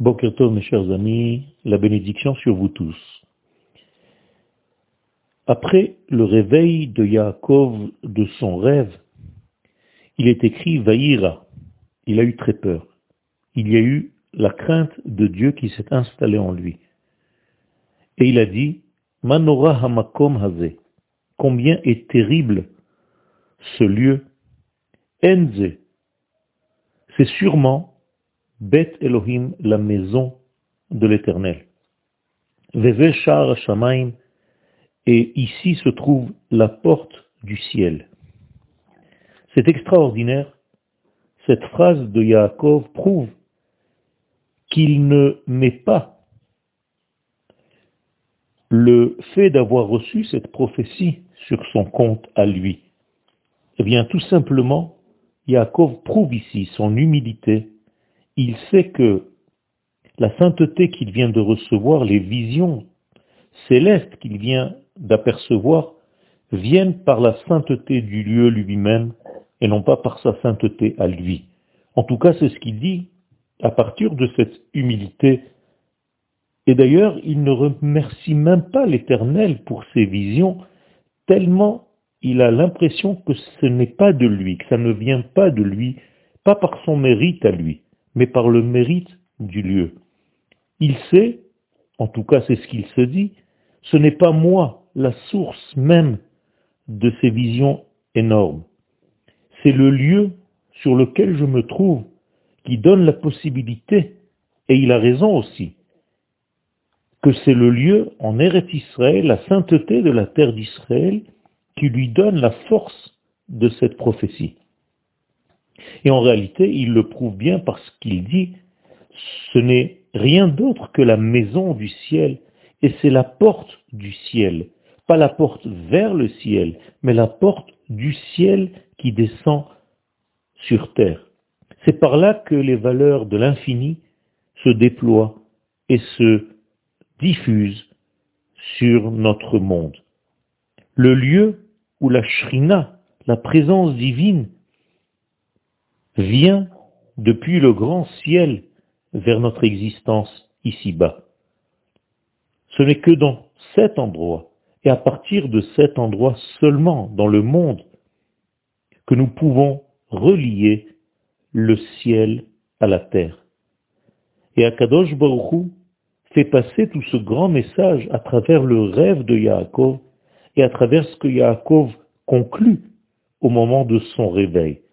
Bokertov, mes chers amis, la bénédiction sur vous tous. Après le réveil de Yaakov de son rêve, il est écrit Vaïra. Il a eu très peur. Il y a eu la crainte de Dieu qui s'est installée en lui. Et il a dit, Manora hamakom haze. Combien est terrible ce lieu. Enze. C'est sûrement Bet Elohim, la maison de l'éternel. Shar Shamaim, et ici se trouve la porte du ciel. C'est extraordinaire. Cette phrase de Yaakov prouve qu'il ne met pas le fait d'avoir reçu cette prophétie sur son compte à lui. Eh bien, tout simplement, Yaakov prouve ici son humilité il sait que la sainteté qu'il vient de recevoir, les visions célestes qu'il vient d'apercevoir, viennent par la sainteté du lieu lui-même et non pas par sa sainteté à lui. En tout cas, c'est ce qu'il dit à partir de cette humilité. Et d'ailleurs, il ne remercie même pas l'Éternel pour ses visions, tellement il a l'impression que ce n'est pas de lui, que ça ne vient pas de lui, pas par son mérite à lui mais par le mérite du lieu. Il sait, en tout cas c'est ce qu'il se dit, ce n'est pas moi la source même de ces visions énormes. C'est le lieu sur lequel je me trouve qui donne la possibilité, et il a raison aussi, que c'est le lieu en Eretz Israël, la sainteté de la terre d'Israël, qui lui donne la force de cette prophétie. Et en réalité, il le prouve bien parce qu'il dit, ce n'est rien d'autre que la maison du ciel, et c'est la porte du ciel, pas la porte vers le ciel, mais la porte du ciel qui descend sur terre. C'est par là que les valeurs de l'infini se déploient et se diffusent sur notre monde. Le lieu où la shrina, la présence divine, vient depuis le grand ciel vers notre existence ici-bas. Ce n'est que dans cet endroit, et à partir de cet endroit seulement dans le monde, que nous pouvons relier le ciel à la terre. Et Akadosh Baruch fait passer tout ce grand message à travers le rêve de Yaakov et à travers ce que Yaakov conclut au moment de son réveil.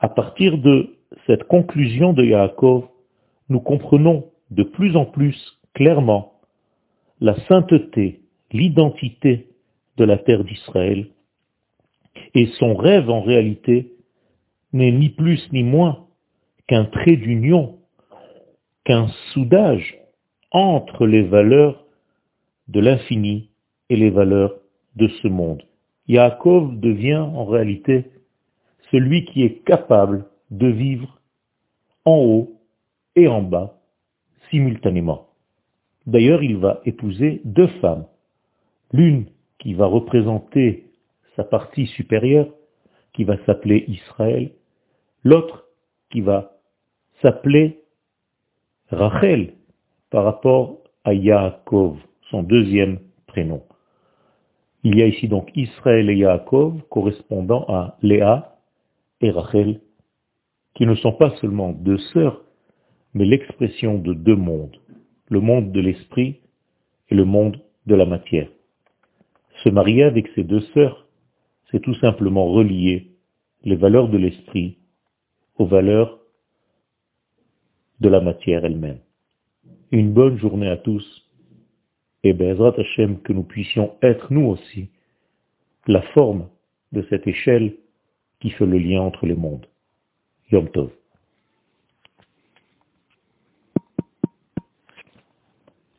À partir de cette conclusion de Yaakov, nous comprenons de plus en plus clairement la sainteté, l'identité de la terre d'Israël. Et son rêve en réalité n'est ni plus ni moins qu'un trait d'union, qu'un soudage entre les valeurs de l'infini et les valeurs de ce monde. Yaakov devient en réalité celui qui est capable de vivre en haut et en bas simultanément. D'ailleurs, il va épouser deux femmes. L'une qui va représenter sa partie supérieure, qui va s'appeler Israël, l'autre qui va s'appeler Rachel par rapport à Yaakov, son deuxième prénom. Il y a ici donc Israël et Yaakov correspondant à Léa et Rachel, qui ne sont pas seulement deux sœurs, mais l'expression de deux mondes, le monde de l'esprit et le monde de la matière. Se marier avec ces deux sœurs, c'est tout simplement relier les valeurs de l'esprit aux valeurs de la matière elle-même. Une bonne journée à tous, et Bezrat Hashem que nous puissions être nous aussi la forme de cette échelle qui fait le lien entre les mondes. Yom Tov.